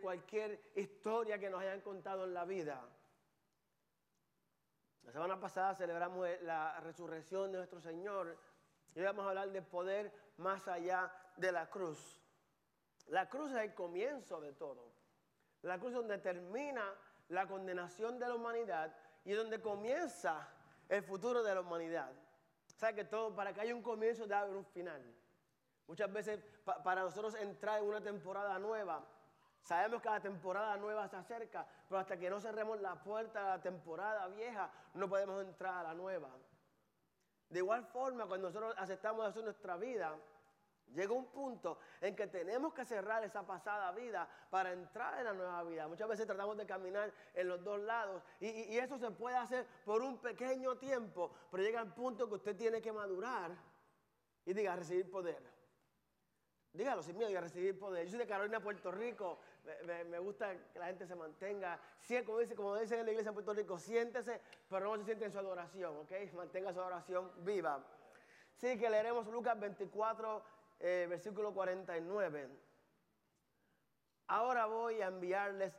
cualquier historia que nos hayan contado en la vida. La semana pasada celebramos la resurrección de nuestro Señor y vamos a hablar de poder más allá de la cruz. La cruz es el comienzo de todo. La cruz es donde termina la condenación de la humanidad y donde comienza el futuro de la humanidad. O que todo, para que haya un comienzo debe haber un final. Muchas veces para nosotros entrar en una temporada nueva, sabemos que la temporada nueva se acerca, pero hasta que no cerremos la puerta de la temporada vieja, no podemos entrar a la nueva. De igual forma, cuando nosotros aceptamos eso en nuestra vida, Llega un punto en que tenemos que cerrar esa pasada vida para entrar en la nueva vida. Muchas veces tratamos de caminar en los dos lados y, eso se puede hacer por un pequeño tiempo, pero llega el punto que usted tiene que madurar y diga, recibir poder. Dígalo sin miedo, diga, recibir poder. Yo soy de Carolina, Puerto Rico, me, gusta que la gente se mantenga, como, dice, como dicen en la iglesia de Puerto Rico, siéntese, pero no se siente en su adoración, ¿ok? Mantenga su adoración viva. Sí, que leeremos Lucas 24, eh, versículo 49. Ahora voy a enviarles,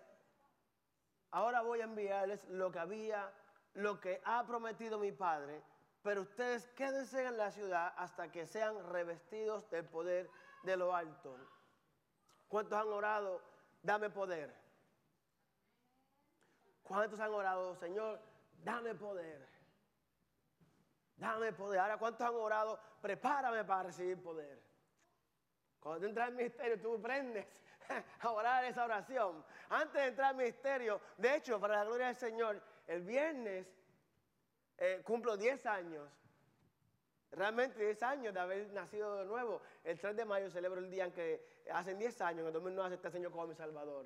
ahora voy a enviarles lo que había, lo que ha prometido mi Padre, pero ustedes quédense en la ciudad hasta que sean revestidos del poder de lo alto. ¿Cuántos han orado? Dame poder. ¿Cuántos han orado, Señor? Dame poder. Dame poder. Ahora, ¿cuántos han orado? Prepárame para recibir poder. Cuando tú entras al ministerio, tú aprendes a orar esa oración. Antes de entrar al ministerio, de hecho, para la gloria del Señor, el viernes eh, cumplo 10 años. Realmente 10 años de haber nacido de nuevo. El 3 de mayo celebro el día en que hacen 10 años, en el 2009 este Señor como mi Salvador.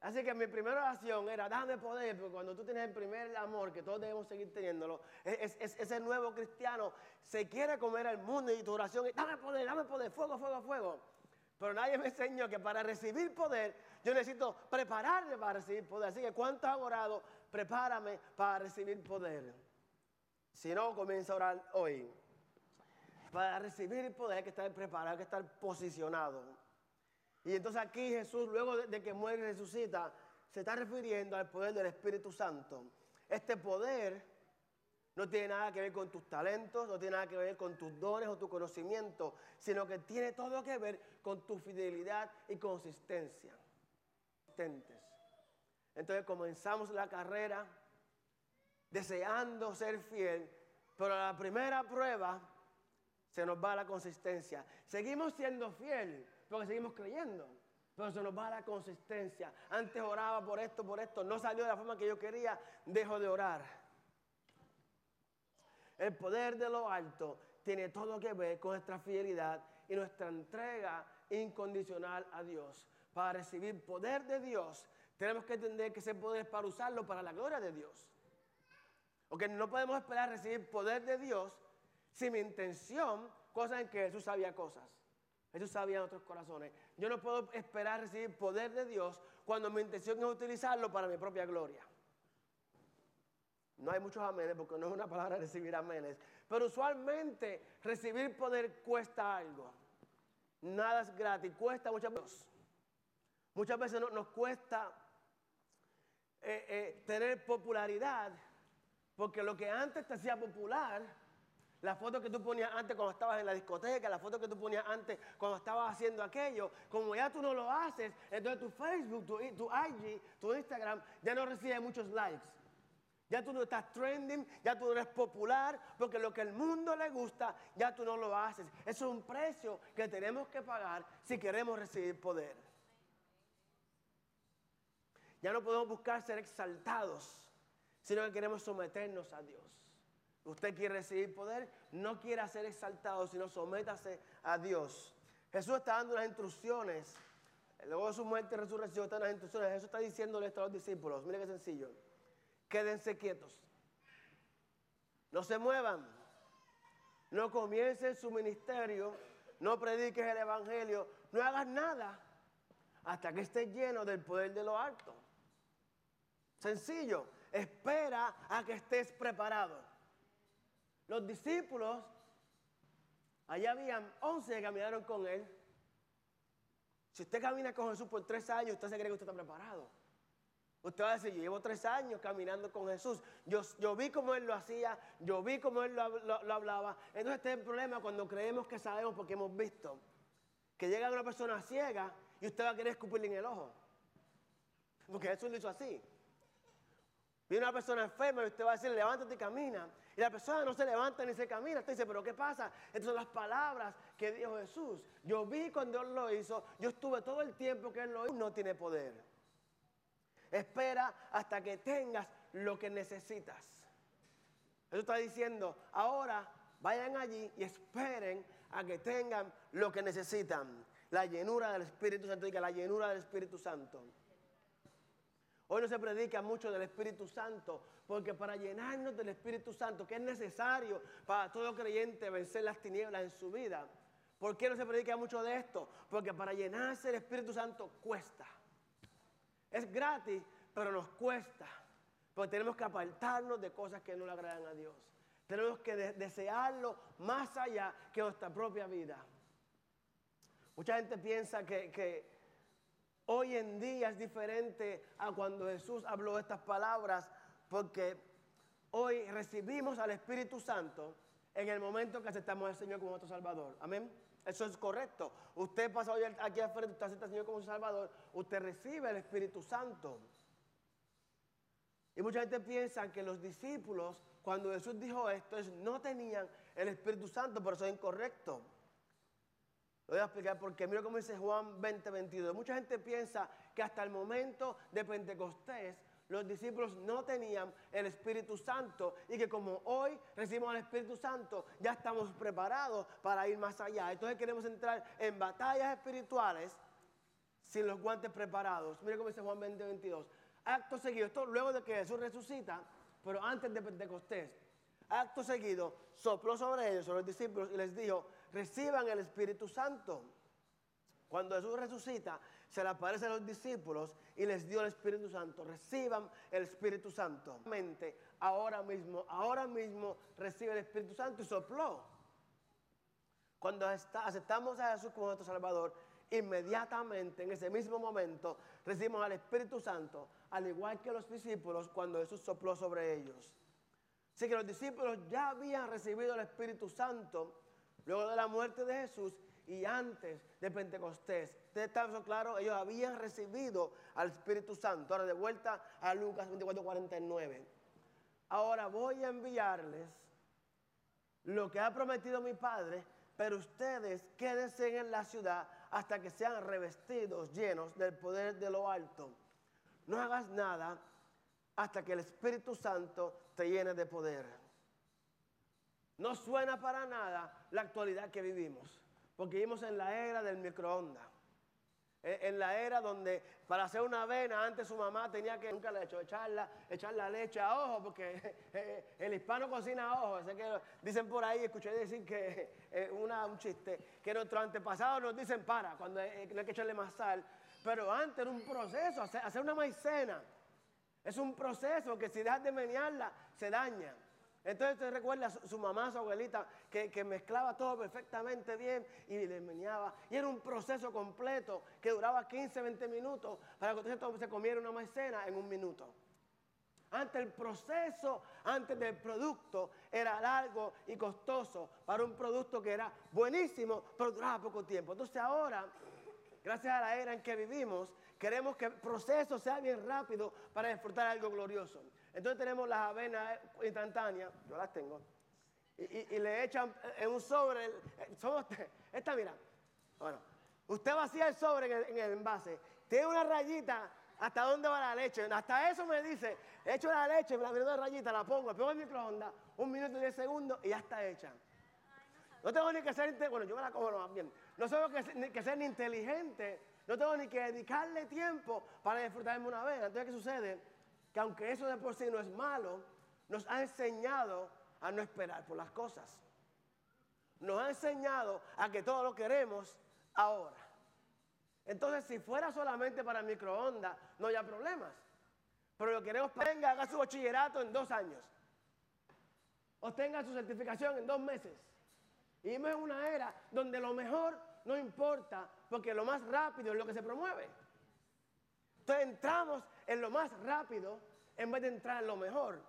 Así que mi primera oración era, dame poder, porque cuando tú tienes el primer amor, que todos debemos seguir teniéndolo, ese nuevo cristiano se quiere comer al mundo y tu oración es, dame poder, dame poder, fuego, fuego, fuego. Pero nadie me enseñó que para recibir poder, yo necesito prepararme para recibir poder. Así que ¿cuántos han orado? Prepárame para recibir poder. Si no, comienza a orar hoy. Para recibir poder hay que estar preparado, hay que estar posicionado. Y entonces aquí Jesús, luego de, que muere y resucita, se está refiriendo al poder del Espíritu Santo. Este poder no tiene nada que ver con tus talentos, no tiene nada que ver con tus dones o tu conocimiento, sino que tiene todo que ver con tu fidelidad y consistencia. Entonces comenzamos la carrera deseando ser fiel, pero la primera prueba se nos va la consistencia. Seguimos siendo fieles porque seguimos creyendo. Pero se nos va la consistencia. Antes oraba por esto, por esto, no salió de la forma que yo quería, dejo de orar. El poder de lo alto tiene todo que ver con nuestra fidelidad y nuestra entrega incondicional a Dios. Para recibir poder de Dios, tenemos que entender que ese poder es para usarlo para la gloria de Dios. Porque no podemos esperar recibir poder de Dios si mi intención, cosa en que Jesús sabía cosas. Jesús sabía en otros corazones. Yo no puedo esperar recibir poder de Dios cuando mi intención es utilizarlo para mi propia gloria. No hay muchos amenes porque no es una palabra recibir amenes. Pero usualmente recibir poder cuesta algo. Nada es gratis, cuesta muchas veces. Muchas veces nos cuesta eh, eh, tener popularidad porque lo que antes te hacía popular la foto que tú ponías antes cuando estabas en la discoteca, la foto que tú ponías antes cuando estabas haciendo aquello, como ya tú no lo haces, entonces tu Facebook, tu, IG, tu Instagram ya no recibe muchos likes. Ya tú no estás trending, ya tú no eres popular, porque lo que el mundo le gusta, ya tú no lo haces. Eso es un precio que tenemos que pagar si queremos recibir poder. Ya no podemos buscar ser exaltados, sino que queremos someternos a Dios. Usted quiere recibir poder, no quiere ser exaltado, sino sométase a Dios. Jesús está dando unas instrucciones. Luego de su muerte y resurrección están las instrucciones. Jesús está diciéndole esto a los discípulos. Mire qué sencillo. Quédense quietos. No se muevan. No comiencen su ministerio. No prediques el evangelio. No hagas nada hasta que estés lleno del poder de lo alto. Sencillo. Espera a que estés preparado. Los discípulos, allá habían 11 que caminaron con él. Si usted camina con Jesús por tres años, usted se cree que usted está preparado. Usted va a decir, yo llevo tres años caminando con Jesús. Yo, yo vi cómo Él lo hacía, yo vi cómo Él lo, lo hablaba. Entonces este es el problema cuando creemos que sabemos porque hemos visto. Que llega una persona ciega y usted va a querer escupirle en el ojo. Porque Jesús lo hizo así. Viene una persona enferma y usted va a decir, levántate y camina. Y la persona no se levanta ni se camina. Usted dice, pero ¿qué pasa? Estas son las palabras que dijo Jesús. Yo vi cuando Él lo hizo. Yo estuve todo el tiempo que Él lo hizo. No tiene poder. Espera hasta que tengas lo que necesitas. Eso está diciendo, ahora vayan allí y esperen a que tengan lo que necesitan. La llenura del Espíritu Santo. Diga, la llenura del Espíritu Santo. Hoy no se predica mucho del Espíritu Santo, porque para llenarnos del Espíritu Santo, que es necesario para todo creyente vencer las tinieblas en su vida, ¿por qué no se predica mucho de esto? Porque para llenarse del Espíritu Santo cuesta. Es gratis, pero nos cuesta. Porque tenemos que apartarnos de cosas que no le agradan a Dios. Tenemos que desearlo más allá que nuestra propia vida. Mucha gente piensa que, que Hoy en día es diferente a cuando Jesús habló estas palabras porque hoy recibimos al Espíritu Santo en el momento que aceptamos al Señor como nuestro Salvador. Amén. Eso es correcto. Usted pasa hoy aquí al frente, usted acepta al Señor como su Salvador, usted recibe el Espíritu Santo. Y mucha gente piensa que los discípulos, cuando Jesús dijo esto, no tenían el Espíritu Santo, pero eso es incorrecto voy a explicar porque mira cómo dice Juan 20, 22. Mucha gente piensa que hasta el momento de Pentecostés los discípulos no tenían el Espíritu Santo y que como hoy recibimos el Espíritu Santo ya estamos preparados para ir más allá. Entonces queremos entrar en batallas espirituales sin los guantes preparados. Mira cómo dice Juan 20, 22. Acto seguido, esto luego de que Jesús resucita, pero antes de Pentecostés. Acto seguido, sopló sobre ellos, sobre los discípulos, y les dijo, reciban el Espíritu Santo. Cuando Jesús resucita, se le aparece a los discípulos y les dio el Espíritu Santo. Reciban el Espíritu Santo. Ahora mismo, ahora mismo recibe el Espíritu Santo y sopló. Cuando aceptamos a Jesús como nuestro Salvador, inmediatamente, en ese mismo momento, recibimos al Espíritu Santo, al igual que los discípulos cuando Jesús sopló sobre ellos. Así que los discípulos ya habían recibido el Espíritu Santo luego de la muerte de Jesús y antes de Pentecostés. ¿Ustedes están claro? Ellos habían recibido al Espíritu Santo. Ahora de vuelta a Lucas 24, 49. Ahora voy a enviarles lo que ha prometido mi Padre, pero ustedes quédense en la ciudad hasta que sean revestidos, llenos del poder de lo alto. No hagas nada hasta que el Espíritu Santo te llene de poder. No suena para nada la actualidad que vivimos, porque vivimos en la era del microondas. Eh, en la era donde para hacer una avena antes su mamá tenía que, nunca le hecho, echarla, echar la leche a ojo, porque eh, el hispano cocina a ojo. Que dicen por ahí, escuché decir que eh, una, un chiste, que nuestros antepasados nos dicen para, cuando no hay que echarle más sal. Pero antes era un proceso, hacer, hacer una maicena. Es un proceso que si dejas de menearla, se daña. Entonces usted recuerda a su, mamá, su abuelita, que, mezclaba todo perfectamente bien y le meneaba. Y era un proceso completo que duraba 15, 20 minutos para que usted se comiera una maicena en un minuto. Antes el proceso, antes del producto, era largo y costoso para un producto que era buenísimo, pero duraba poco tiempo. Entonces ahora, gracias a la era en que vivimos, queremos que el proceso sea bien rápido para disfrutar algo glorioso. Entonces tenemos las avenas instantáneas, yo las tengo, y, le echan en un sobre, eh, esta mira, bueno, usted vacía el sobre en el, envase, tiene una rayita, ¿hasta dónde va la leche? Hasta eso me dice, echo la leche, me la de rayita, la pongo, pongo el microondas, un minuto y diez segundos y ya está hecha. No tengo ni que ser, bueno, yo me la como más bien. No tengo que, ni que ser ni inteligente, no tengo ni que dedicarle tiempo para disfrutarme una vez. Entonces, ¿qué sucede? Que aunque eso de por sí no es malo, nos ha enseñado a no esperar por las cosas. Nos ha enseñado a que todo lo queremos ahora. Entonces, si fuera solamente para microondas, no había problemas. Pero lo queremos para venga, haga su bachillerato en dos años. O tenga su certificación en dos meses. Y vivimos en una era donde lo mejor no importa, porque lo más rápido es lo que se promueve. Entonces entramos en lo más rápido en vez de entrar en lo mejor.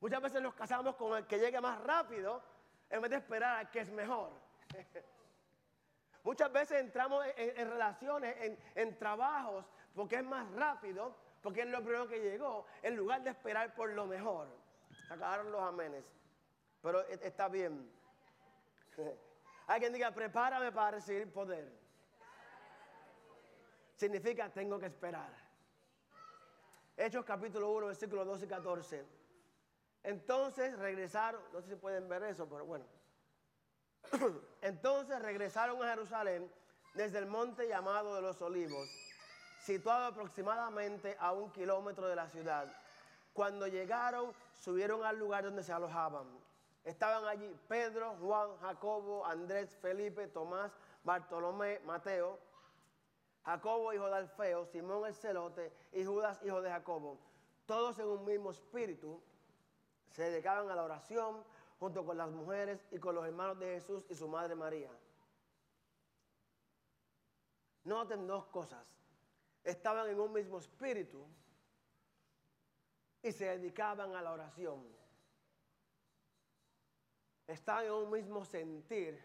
Muchas veces nos casamos con el que llegue más rápido en vez de esperar al que es mejor. Muchas veces entramos en, relaciones, en, en trabajos, porque es más rápido, porque es lo primero que llegó, en lugar de esperar por lo mejor. Acabaron los amenes. Pero e, está bien. Hay quien diga, prepárame para recibir poder. Significa, tengo que esperar. Hechos capítulo 1, versículos 12 y 14. Entonces regresaron, no sé si pueden ver eso, pero bueno. Entonces regresaron a Jerusalén desde el monte llamado de los olivos, situado aproximadamente a un kilómetro de la ciudad. Cuando llegaron, subieron al lugar donde se alojaban. Estaban allí Pedro, Juan, Jacobo, Andrés, Felipe, Tomás, Bartolomé, Mateo, Jacobo, hijo de Alfeo, Simón el celote y Judas, hijo de Jacobo. Todos en un mismo espíritu se dedicaban a la oración junto con las mujeres y con los hermanos de Jesús y su madre María. Noten dos cosas. Estaban en un mismo espíritu y se dedicaban a la oración. Estaban en un mismo sentir,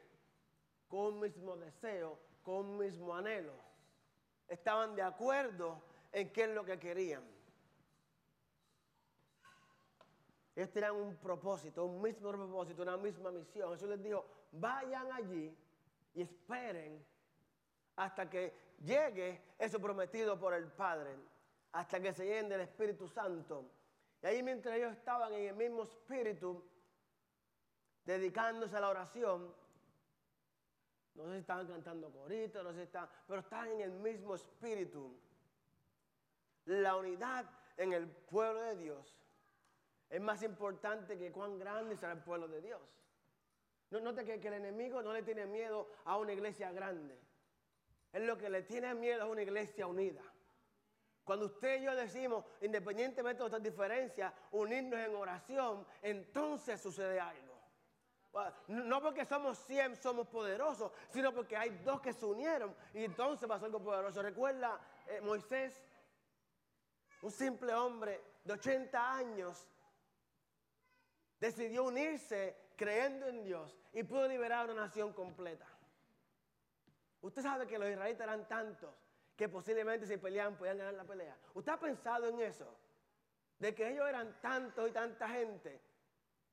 con un mismo deseo, con un mismo anhelo. Estaban de acuerdo en qué es lo que querían. Ellos tenían un propósito, un mismo propósito, una misma misión. Jesús les dijo, vayan allí y esperen hasta que llegue eso prometido por el Padre, hasta que se llenen del Espíritu Santo. Y ahí mientras ellos estaban en el mismo espíritu, dedicándose a la oración, no sé si cantando coritos, no sé si pero estaban en el mismo espíritu. La unidad en el pueblo de Dios es más importante que cuán grande será el pueblo de Dios. No, note que, que el enemigo no le tiene miedo a una iglesia grande. Es lo que le tiene miedo a una iglesia unida. Cuando usted y yo decimos, independientemente de nuestras diferencias, unirnos en oración, entonces sucede algo. No porque somos 100, somos poderosos, sino porque hay dos que se unieron y entonces pasó algo poderoso. Recuerda eh, Moisés, un simple hombre de 80 años, decidió unirse creyendo en Dios y pudo liberar una nación completa. Usted sabe que los israelitas eran tantos que posiblemente si peleaban podían ganar la pelea. ¿Usted ha pensado en eso? De que ellos eran tantos y tanta gente.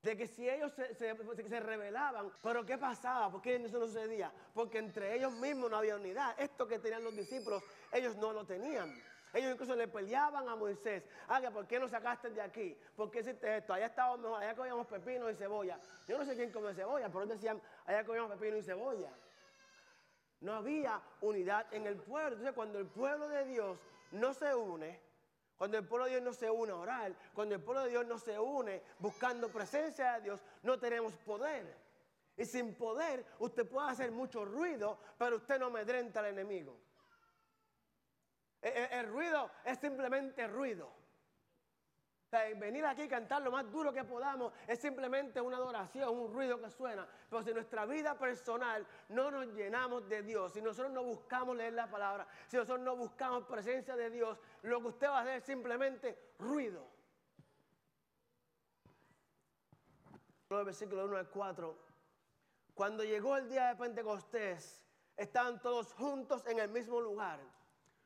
De que si ellos se, se, rebelaban, pero ¿qué pasaba? ¿Por qué eso no sucedía? Porque entre ellos mismos no había unidad. Esto que tenían los discípulos, ellos no lo tenían. Ellos incluso le peleaban a Moisés. Haga, ¿por qué no sacaste de aquí? ¿Por qué hiciste esto? Allá estábamos mejor, allá comíamos pepino y cebolla. Yo no sé quién come cebolla, pero decían, allá comíamos pepino y cebolla. No había unidad en el pueblo. Entonces, cuando el pueblo de Dios no se une, cuando el pueblo de Dios no se une a orar, cuando el pueblo de Dios no se une buscando presencia de Dios, no tenemos poder. Y sin poder, usted puede hacer mucho ruido, pero usted no amedrenta al enemigo. El, el, el ruido es simplemente ruido venir aquí y cantar lo más duro que podamos es simplemente una adoración, un ruido que suena. Pero si nuestra vida personal no nos llenamos de Dios, si nosotros no buscamos leer la palabra, si nosotros no buscamos presencia de Dios, lo que usted va a hacer es simplemente ruido. Versículo 1 al 4. Cuando llegó el día de Pentecostés, estaban todos juntos en el mismo lugar.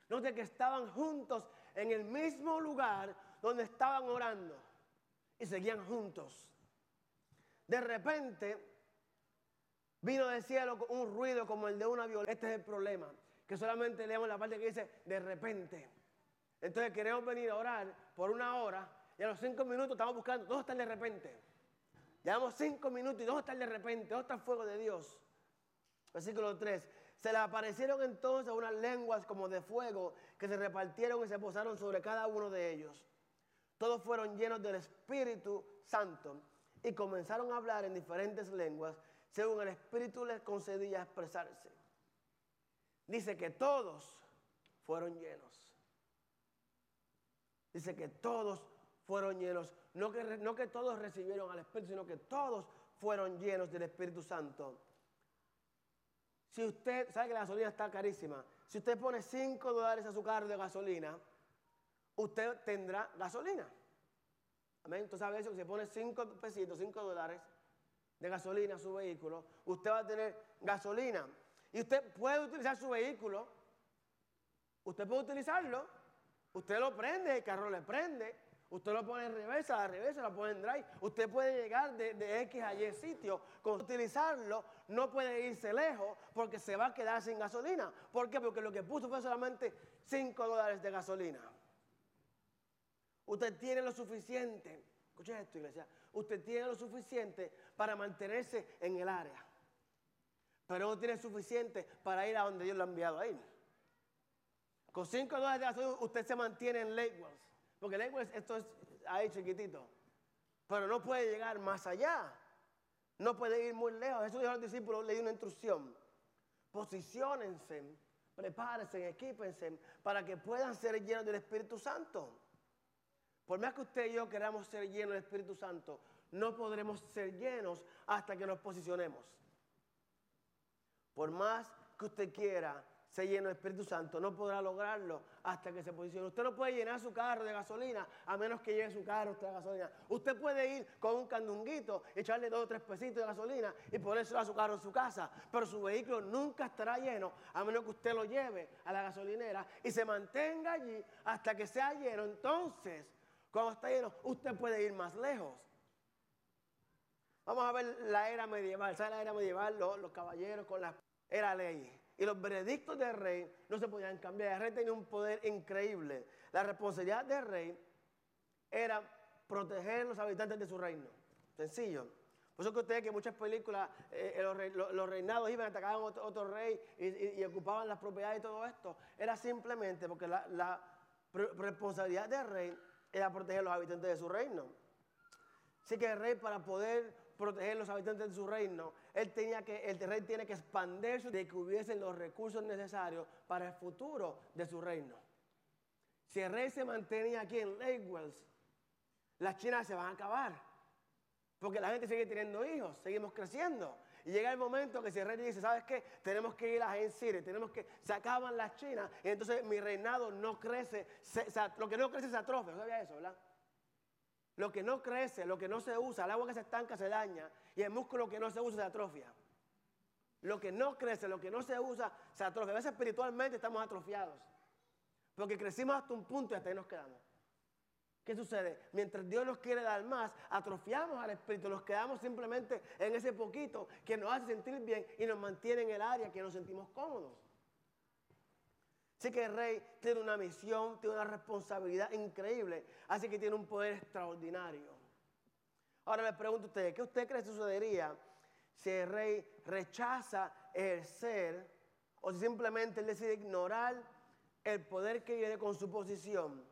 Note que estaban juntos en el mismo lugar donde estaban orando y seguían juntos. De repente vino del cielo un ruido como el de una violencia. Este es el problema, que solamente leemos la parte que dice de repente. Entonces queremos venir a orar por una hora y a los cinco minutos estamos buscando, ¿dónde está de repente? Llevamos cinco minutos y ¿dónde está el de repente? ¿Dónde está el fuego de Dios? Versículo 3. Se le aparecieron entonces unas lenguas como de fuego que se repartieron y se posaron sobre cada uno de ellos. Todos fueron llenos del Espíritu Santo y comenzaron a hablar en diferentes lenguas según el Espíritu les concedía expresarse. Dice que todos fueron llenos. Dice que todos fueron llenos. No que, no que todos recibieron al Espíritu, sino que todos fueron llenos del Espíritu Santo. Si usted, sabe que la gasolina está carísima, si usted pone 5 dólares a su carro de gasolina, usted tendrá gasolina. Amén. Entonces a veces si se pone 5 pesitos, 5 dólares de gasolina a su vehículo, usted va a tener gasolina. Y usted puede utilizar su vehículo, usted puede utilizarlo, usted lo prende, el carro le prende, usted lo pone en reversa, la reversa lo pone en drive, usted puede llegar de, X a Y sitio, con utilizarlo no puede irse lejos porque se va a quedar sin gasolina. ¿Por qué? Porque lo que puso fue solamente 5 dólares de gasolina. Usted tiene lo suficiente, escuche esto iglesia, usted tiene lo suficiente para mantenerse en el área pero no tiene suficiente para ir a donde Dios lo ha enviado a ir. Con 5 dólares de gasolina usted se mantiene en Lake Wells, porque Lake Wells esto es ahí chiquitito, pero no puede llegar más allá, no puede ir muy lejos. Eso dijo a los discípulos, le dio una instrucción. Posiciónense, prepárense, equípense para que puedan ser llenos del Espíritu Santo. Por más que usted y yo queramos ser llenos del Espíritu Santo, no podremos ser llenos hasta que nos posicionemos. Por más que usted quiera ser lleno del Espíritu Santo, no podrá lograrlo hasta que se posicione. Usted no puede llenar su carro de gasolina a menos que lleve su carro de gasolina. Usted puede ir con un candunguito, echarle dos o tres pesitos de gasolina y ponérselo a su carro en su casa, pero su vehículo nunca estará lleno a menos que usted lo lleve a la gasolinera y se mantenga allí hasta que sea lleno. Entonces, cuando está lleno, usted puede ir más lejos. Vamos a ver la era medieval. ¿Sabe la era medieval? Los, caballeros con la era ley. Y los veredictos del rey no se podían cambiar. El rey tenía un poder increíble. La responsabilidad del rey era proteger a los habitantes de su reino. Sencillo. Por eso que ustedes que en muchas películas eh, eh, los, reinados iban, atacaban otro, otro rey y, ocupaban las propiedades y todo esto. Era simplemente porque la responsabilidad del rey era proteger a los habitantes de su reino. Así que el rey para poder proteger los habitantes de su reino, él tenía que, el rey tiene que expandirse de que hubiesen los recursos necesarios para el futuro de su reino. Si el rey se mantenía aquí en Lake Wells, las chinas se van a acabar. Porque la gente sigue teniendo hijos, seguimos creciendo. Y llega el momento que si el rey dice, ¿sabes qué? Tenemos que ir a Gen City, tenemos que, se acaban las chinas, y entonces mi reinado no crece, lo que no crece se atrofia, ¿no sabía eso, verdad? Lo que no crece, lo que no se usa, el agua que se estanca se daña y el músculo que no se usa se atrofia. Lo que no crece, lo que no se usa se atrofia. A veces espiritualmente estamos atrofiados. Porque crecimos hasta un punto y hasta ahí nos quedamos. ¿Qué sucede? Mientras Dios nos quiere dar más, atrofiamos al Espíritu, nos quedamos simplemente en ese poquito que nos hace sentir bien y nos mantiene en el área que nos sentimos cómodos. Así que el rey tiene una misión, tiene una responsabilidad increíble, así que tiene un poder extraordinario. Ahora les pregunto a ustedes, ¿qué usted cree que sucedería si el rey rechaza ejercer o si simplemente él decide ignorar el poder que viene con su posición?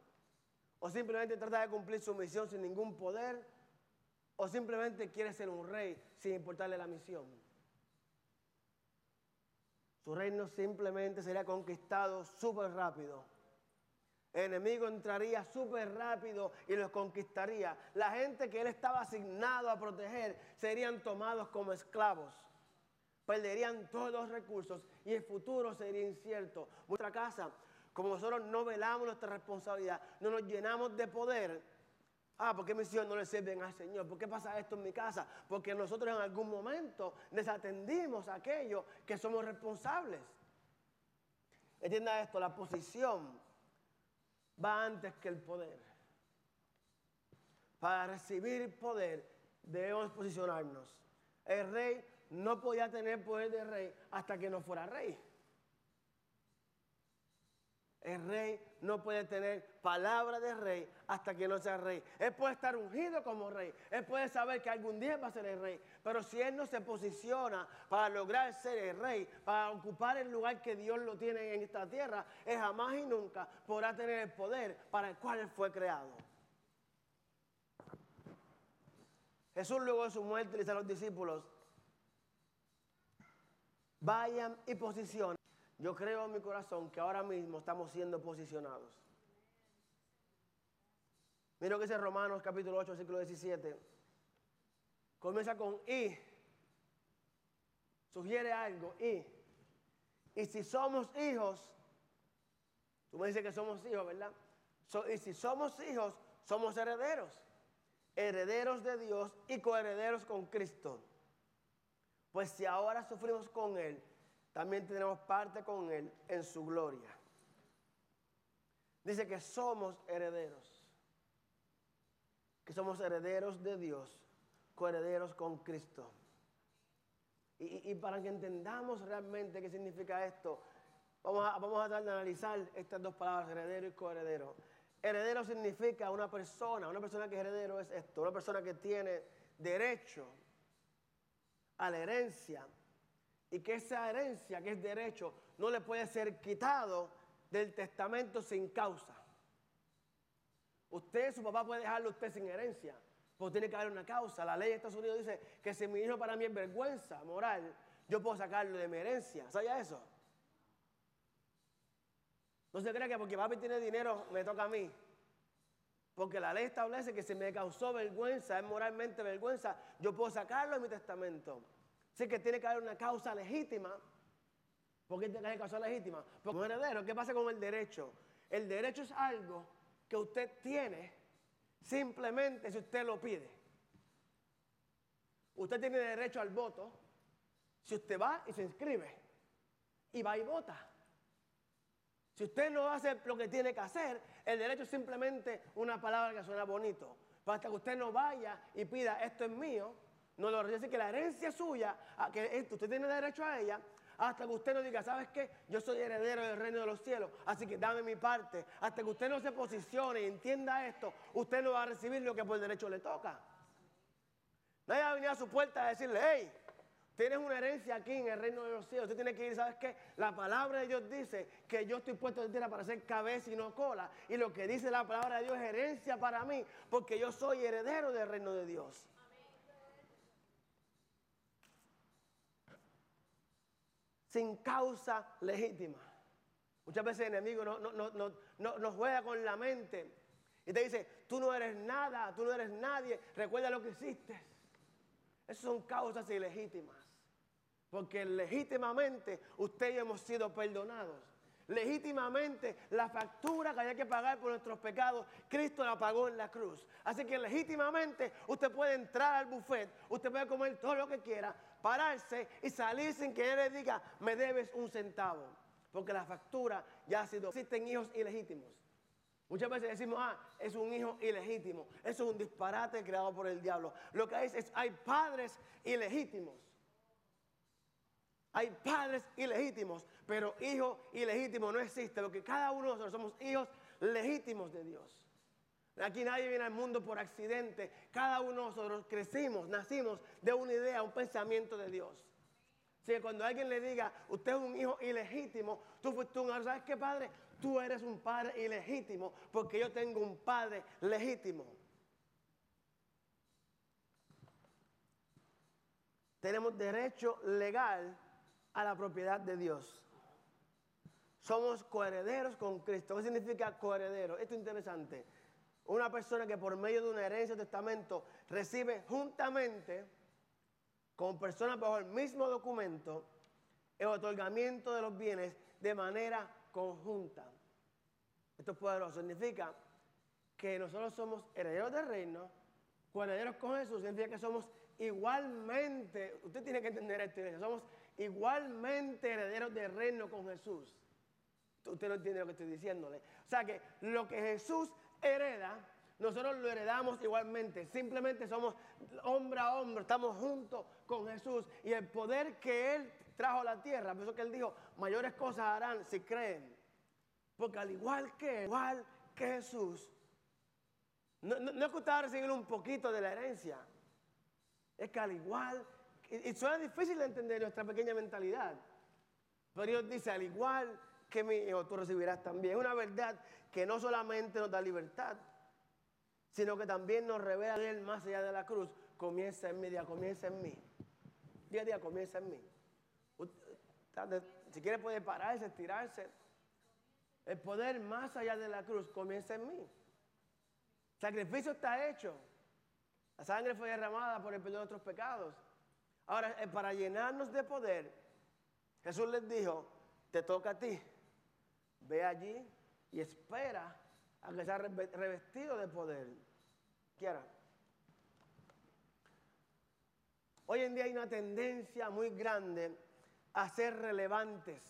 ¿O simplemente trata de cumplir su misión sin ningún poder? ¿O simplemente quiere ser un rey sin importarle la misión? Su reino simplemente sería conquistado súper rápido. El enemigo entraría súper rápido y los conquistaría. La gente que él estaba asignado a proteger serían tomados como esclavos. Perderían todos los recursos y el futuro sería incierto. Nuestra casa, como nosotros no velamos nuestra responsabilidad, no nos llenamos de poder, Ah, ¿por qué mis hijos no le sirven al Señor? ¿Por qué pasa esto en mi casa? Porque nosotros en algún momento desatendimos a aquello que somos responsables. Entienda esto, la posición va antes que el poder. Para recibir poder debemos posicionarnos. El rey no podía tener poder de rey hasta que no fuera rey. El rey no puede tener palabra de rey hasta que no sea rey. Él puede estar ungido como rey. Él puede saber que algún día va a ser el rey. Pero si él no se posiciona para lograr ser el rey, para ocupar el lugar que Dios lo tiene en esta tierra, él jamás y nunca podrá tener el poder para el cual él fue creado. Jesús luego de su muerte dice a los discípulos, vayan y posicionen. Yo creo en mi corazón que ahora mismo estamos siendo posicionados. Mira lo que dice Romanos capítulo 8, versículo 17. Comienza con y. Sugiere algo y. Y si somos hijos, tú me dices que somos hijos, ¿verdad? y si somos hijos, somos herederos. Herederos de Dios y coherederos con Cristo. Pues si ahora sufrimos con Él, también tenemos parte con Él en su gloria. Dice que somos herederos. Que somos herederos de Dios, coherederos con Cristo. Y, para que entendamos realmente qué significa esto, vamos a, vamos a tratar de analizar estas dos palabras, heredero y coheredero. Heredero significa una persona, una persona que es heredero es esto, una persona que tiene derecho a la herencia y que esa herencia, que es derecho, no le puede ser quitado del testamento sin causa. Usted, su papá puede dejarlo usted sin herencia, porque tiene que haber una causa. La ley de Estados Unidos dice que si mi hijo para mí es vergüenza moral, yo puedo sacarlo de mi herencia. ¿Sabía eso? No se crea que porque papi tiene dinero me toca a mí. Porque la ley establece que si me causó vergüenza, es moralmente vergüenza, yo puedo sacarlo de mi testamento. Así que tiene que haber una causa legítima. ¿Por qué tiene que haber causa legítima? Porque un heredero, ¿qué pasa con el derecho? El derecho es algo que usted tiene simplemente si usted lo pide. Usted tiene derecho al voto si usted va y se inscribe y va y vota. Si usted no hace lo que tiene que hacer, el derecho es simplemente una palabra que suena bonito. hasta que usted no vaya y pida esto es mío, no lo dice que la herencia suya, que usted tiene derecho a ella, hasta que usted no diga, ¿sabes qué? Yo soy heredero del reino de los cielos, así que dame mi parte. Hasta que usted no se posicione y entienda esto, usted no va a recibir lo que por derecho le toca. Nadie va a venir a su puerta a decirle, hey, tienes una herencia aquí en el reino de los cielos. Usted tiene que ir, ¿sabes qué? La palabra de Dios dice que yo estoy puesto de tierra para ser cabeza y no cola. Y lo que dice la palabra de Dios es herencia para mí, porque yo soy heredero del reino de Dios. Sin causa legítima. Muchas veces el enemigo nos no, juega con la mente y te dice, tú no eres nada, tú no eres nadie, recuerda lo que hiciste. Esas son causas ilegítimas. Porque legítimamente usted y hemos sido perdonados. Legítimamente la factura que había que pagar por nuestros pecados, Cristo la pagó en la cruz. Así que legítimamente usted puede entrar al buffet, usted puede comer todo lo que quiera, pararse y salir sin que Él le diga, me debes un centavo. Porque la factura ya ha sido. Existen hijos ilegítimos. Muchas veces decimos, ah, es un hijo ilegítimo. Eso es un disparate creado por el diablo. Lo que hay es, hay padres ilegítimos. Hay padres ilegítimos, pero hijo ilegítimo no existe. Lo que cada uno de nosotros somos hijos legítimos de Dios. Aquí nadie viene al mundo por accidente. Cada uno de nosotros crecimos, nacimos de una idea, un pensamiento de Dios. Así que cuando alguien le diga, usted es un hijo ilegítimo, tú fuiste un ¿sabes qué padre? Tú eres un padre ilegítimo porque yo tengo un padre legítimo. Tenemos derecho legal a la propiedad de Dios. Somos coherederos con Cristo. ¿Qué significa coheredero? Esto es interesante una persona que por medio de una herencia o testamento recibe juntamente con personas bajo el mismo documento el otorgamiento de los bienes de manera conjunta. Esto es poderoso. Significa que nosotros somos herederos del reino, herederos con Jesús, significa que somos igualmente, usted tiene que entender esto, somos igualmente herederos del reino con Jesús. Usted no entiende lo que estoy diciéndole. O sea que lo que Jesús hereda, nosotros lo heredamos igualmente. Simplemente somos hombre a hombre, estamos juntos con Jesús. Y el poder que Él trajo a la tierra, por eso que Él dijo, mayores cosas harán si creen. Porque al igual que, igual que Jesús, no, es que usted va a recibir un poquito de la herencia. Es que al igual, y, y suena difícil de entender nuestra pequeña mentalidad. Pero Dios dice, al igual que mi hijo, tú recibirás también. Es una verdad que no solamente nos da libertad, sino que también nos revela de Él más allá de la cruz. Comienza en mí, día comienza en mí. Día a día comienza en mí. Si quiere puede pararse, estirarse. El poder más allá de la cruz comienza en mí. El sacrificio está hecho. La sangre fue derramada por el perdón de nuestros pecados. Ahora, eh, para llenarnos de poder, Jesús les dijo, te toca a ti. Ve allí y espera a que sea revestido de poder. Quiera. Hoy en día hay una tendencia muy grande a ser relevantes.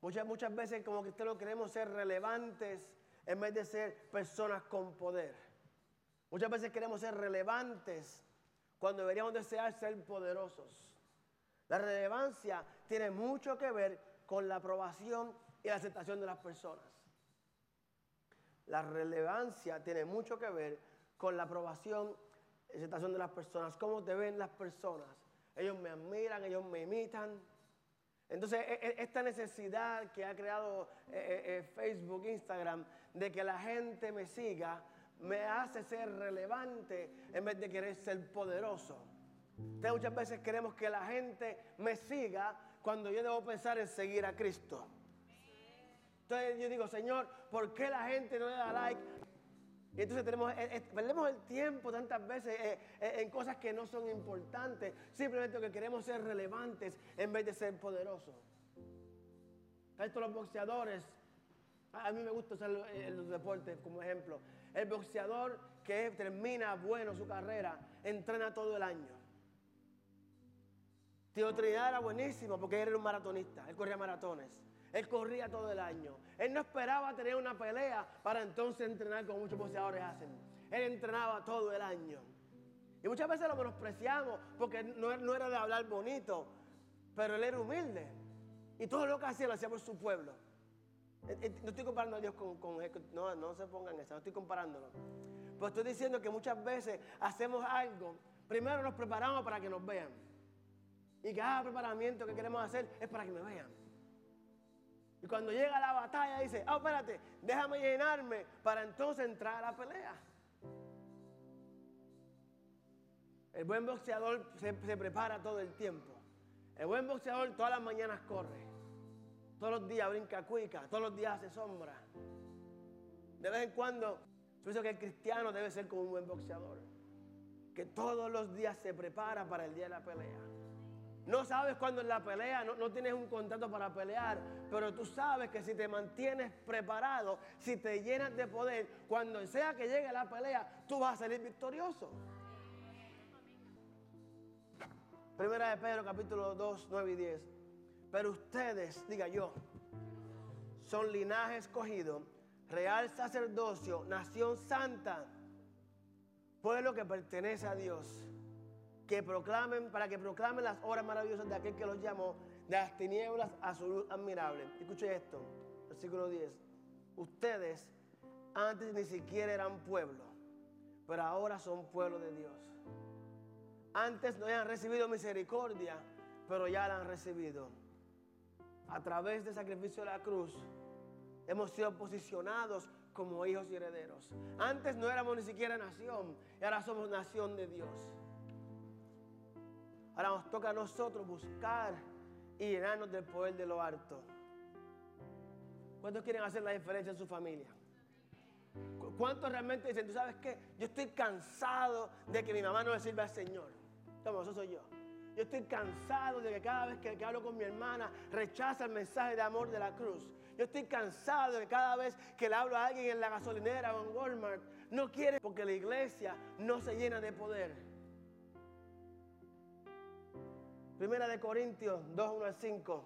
Muchas, muchas veces como que lo queremos ser relevantes en vez de ser personas con poder. Muchas veces queremos ser relevantes cuando deberíamos desear ser poderosos. La relevancia tiene mucho que ver con la aprobación y la aceptación de las personas. La relevancia tiene mucho que ver con la aprobación y aceptación de las personas. ¿Cómo te ven las personas? Ellos me admiran, ellos me imitan. Entonces, e, e, esta necesidad que ha creado eh, eh, Facebook, Instagram, de que la gente me siga, me hace ser relevante en vez de querer ser poderoso. Entonces, muchas veces queremos que la gente me siga cuando yo debo pensar en seguir a Cristo. Entonces yo digo, Señor, ¿por qué la gente no le da like? Y entonces tenemos, eh, eh, perdemos el tiempo tantas veces eh, en cosas que no son importantes, simplemente que queremos ser relevantes en vez de ser poderosos. Estos los boxeadores, a mí me gusta usar los deportes como ejemplo. El boxeador que termina bueno su carrera, entrena todo el año. Tío Trinidad era buenísimo porque él era un maratonista, él corría maratones. Él corría todo el año. Él no esperaba tener una pelea para entonces entrenar como muchos boxeadores hacen. Él entrenaba todo el año. Y muchas veces lo menospreciamos porque no, era de hablar bonito, pero él era humilde. Y todo lo que hacía lo hacía por su pueblo. Eh, eh, no estoy comparando a Dios con, no, no se pongan eso, no estoy comparándolo. Pero estoy diciendo que muchas veces hacemos algo, primero nos preparamos para que nos vean. Y cada preparamiento que queremos hacer es para que me vean. Y cuando llega la batalla dice, ah, espérate, déjame llenarme para entonces entrar a la pelea. El buen boxeador se, prepara todo el tiempo. El buen boxeador todas las mañanas corre. Todos los días brinca cuica, todos los días hace sombra. De vez en cuando, pienso que el cristiano debe ser como un buen boxeador. Que todos los días se prepara para el día de la pelea. No sabes cuándo es la pelea, no, tienes un contrato para pelear, pero tú sabes que si te mantienes preparado, si te llenas de poder, cuando sea que llegue la pelea, tú vas a salir victorioso. Primera de Pedro capítulo 2, 9 y 10. Pero ustedes, diga yo, son linaje escogido, real sacerdocio, nación santa, pueblo que pertenece a Dios que proclamen, para que proclamen las obras maravillosas de aquel que los llamó de las tinieblas a su luz admirable. Escuche esto, versículo 10. Ustedes antes ni siquiera eran pueblo, pero ahora son pueblo de Dios. Antes no habían recibido misericordia, pero ya la han recibido. A través del sacrificio de la cruz, hemos sido posicionados como hijos y herederos. Antes no éramos ni siquiera nación, y ahora somos nación de Dios. Ahora nos toca a nosotros buscar y llenarnos del poder de lo alto. ¿Cuántos quieren hacer la diferencia en su familia? ¿Cuántos realmente dicen, tú sabes qué? Yo estoy cansado de que mi mamá no le sirva al Señor. Toma, eso soy yo. Yo estoy cansado de que cada vez que, hablo con mi hermana rechaza el mensaje de amor de la cruz. Yo estoy cansado de que cada vez que le hablo a alguien en la gasolinera o en Walmart no quiere porque la iglesia no se llena de poder. Primera de Corintios 2, 1 al 5.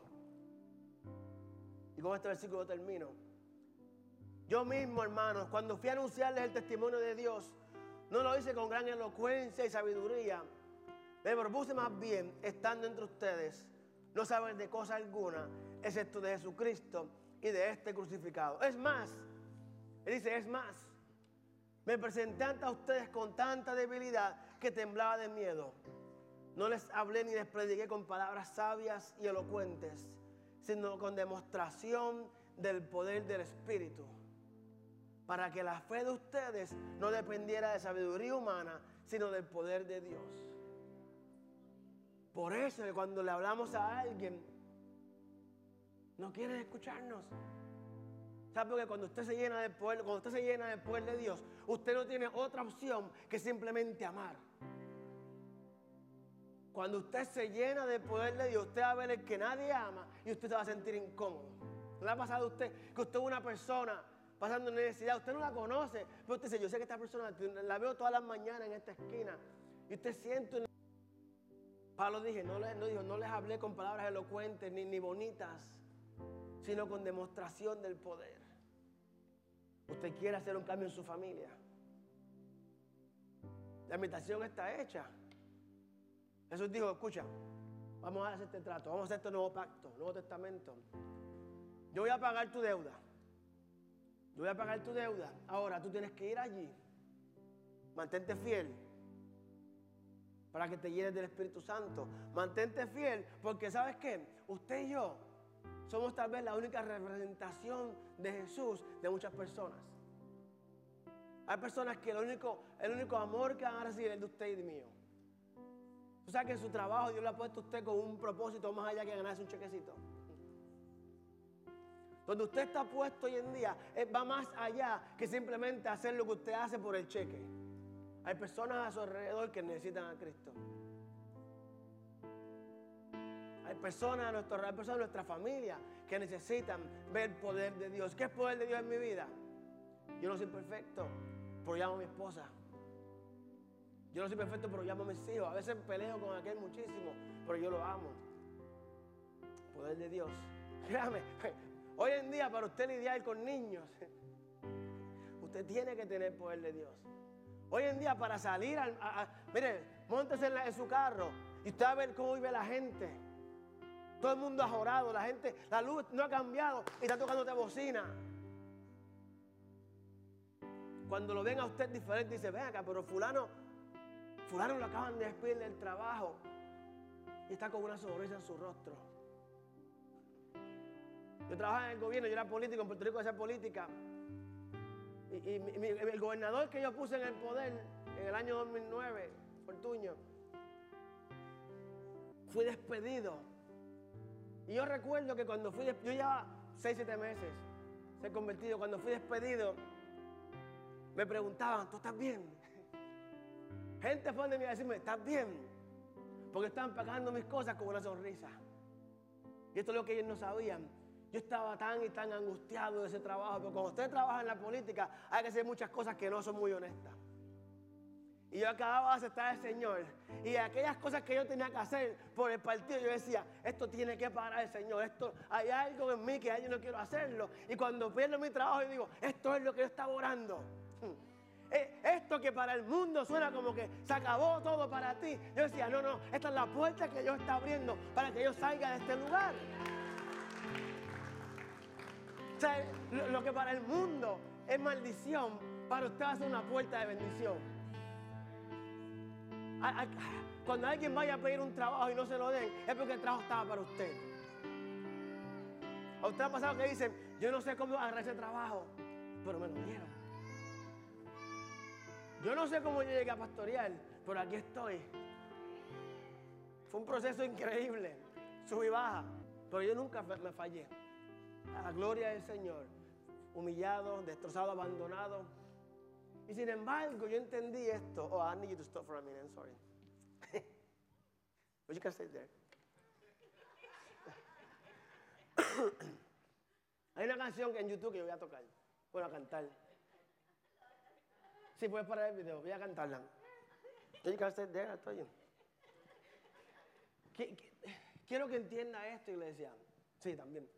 Y con este versículo termino. Yo mismo, hermanos, cuando fui a anunciarles el testimonio de Dios, no lo hice con gran elocuencia y sabiduría. Me propuse más bien, estando entre ustedes, no saber de cosa alguna, excepto de Jesucristo y de este crucificado. Es más, él dice, es más, me presenté ante ustedes con tanta debilidad que temblaba de miedo. No les hablé ni les prediqué con palabras sabias y elocuentes, sino con demostración del poder del Espíritu, para que la fe de ustedes no dependiera de sabiduría humana, sino del poder de Dios. Por eso cuando le hablamos a alguien, no quieren escucharnos. ¿Sabe? Porque cuando usted se llena de poder, cuando usted se llena de poder de Dios, usted no tiene otra opción que simplemente amar. Cuando usted se llena de poder de Dios, usted va a ver el que nadie ama y usted se va a sentir incómodo. ¿No le ha pasado a usted que usted es una persona pasando necesidad, usted no la conoce, pero usted dice, yo sé que esta persona la veo todas las mañanas en esta esquina y usted siente... Pablo dije, no, les, no, dijo, no les hablé con palabras elocuentes ni, ni bonitas, sino con demostración del poder. Usted quiere hacer un cambio en su familia. La invitación está hecha. Jesús dijo, escucha, vamos a hacer este trato, vamos a hacer este nuevo pacto, nuevo testamento. Yo voy a pagar tu deuda. Yo voy a pagar tu deuda. Ahora tú tienes que ir allí. Mantente fiel para que te llenes del Espíritu Santo. Mantente fiel porque sabes qué, usted y yo somos tal vez la única representación de Jesús de muchas personas. Hay personas que el único, el único amor que van a recibir es de usted y de mío. O sea que su trabajo Dios le ha puesto a usted con un propósito más allá que ganarse un chequecito. Donde usted está puesto hoy en día eh, va más allá que simplemente hacer lo que usted hace por el cheque. Hay personas a su alrededor que necesitan a Cristo. Hay personas, a nuestro, hay personas de nuestra familia que necesitan ver el poder de Dios. ¿Qué es poder de Dios en mi vida? Yo no soy perfecto, pero llamo a mi esposa. Yo no soy perfecto, pero llamo a mis hijos. A veces peleo con aquel muchísimo, pero yo lo amo. Poder de Dios. Créame, hoy en día para usted lidiar con niños, usted tiene que tener poder de Dios. Hoy en día para salir, a, mire, montese en, su carro y usted va a ver cómo vive la gente. Todo el mundo ha jorado, la gente, la luz no ha cambiado y está tocándote bocina. Cuando lo ven a usted diferente, dice, ven acá, pero fulano, fulano lo acaban de despedir del trabajo y está con una sonrisa en su rostro. Yo trabajaba en el gobierno, yo era político, en Puerto Rico hacía política. Y, el gobernador que yo puse en el poder en el año 2009, Fortuño, fui despedido. Y yo recuerdo que cuando fui despedido, yo ya 6, 7 meses, se convertido, cuando fui despedido, me preguntaban, ¿tú estás bien? Gente fue de mí a decirme, ¿estás bien? Porque estaban pagando mis cosas con una sonrisa. Y esto es lo que ellos no sabían. Yo estaba tan y tan angustiado de ese trabajo, porque cuando usted trabaja en la política hay que hacer muchas cosas que no son muy honestas. Y yo acababa de aceptar al Señor. Y aquellas cosas que yo tenía que hacer por el partido, yo decía, esto tiene que parar el Señor. Esto, hay algo en mí que yo no quiero hacerlo. Y cuando pierdo mi trabajo, yo digo, esto es lo que yo estaba orando. Eh, esto que para el mundo suena como que se acabó todo para ti. Yo decía, no, no, esta es la puerta que Dios está abriendo para que yo salga de este lugar lo, que para el mundo es maldición, para usted va a ser una puerta de bendición. Cuando alguien vaya a pedir un trabajo y no se lo den, es porque el trabajo estaba para usted. A usted ha pasado que dicen, yo no sé cómo agarrar ese trabajo, pero me lo dieron. Yo no sé cómo yo llegué a pastorear, pero aquí estoy. Fue un proceso increíble, sub y baja, pero yo nunca me fallé a la gloria del Señor, humillado, destrozado, abandonado. Y sin embargo, yo entendí esto. Oh, I need you to stop for a minute, I'm sorry. But you can stay there. Hay una canción en YouTube que yo voy a tocar, voy a cantar. Sí, puedes parar el video, voy a cantarla. Quiero que entienda esto, iglesia. Sí, también.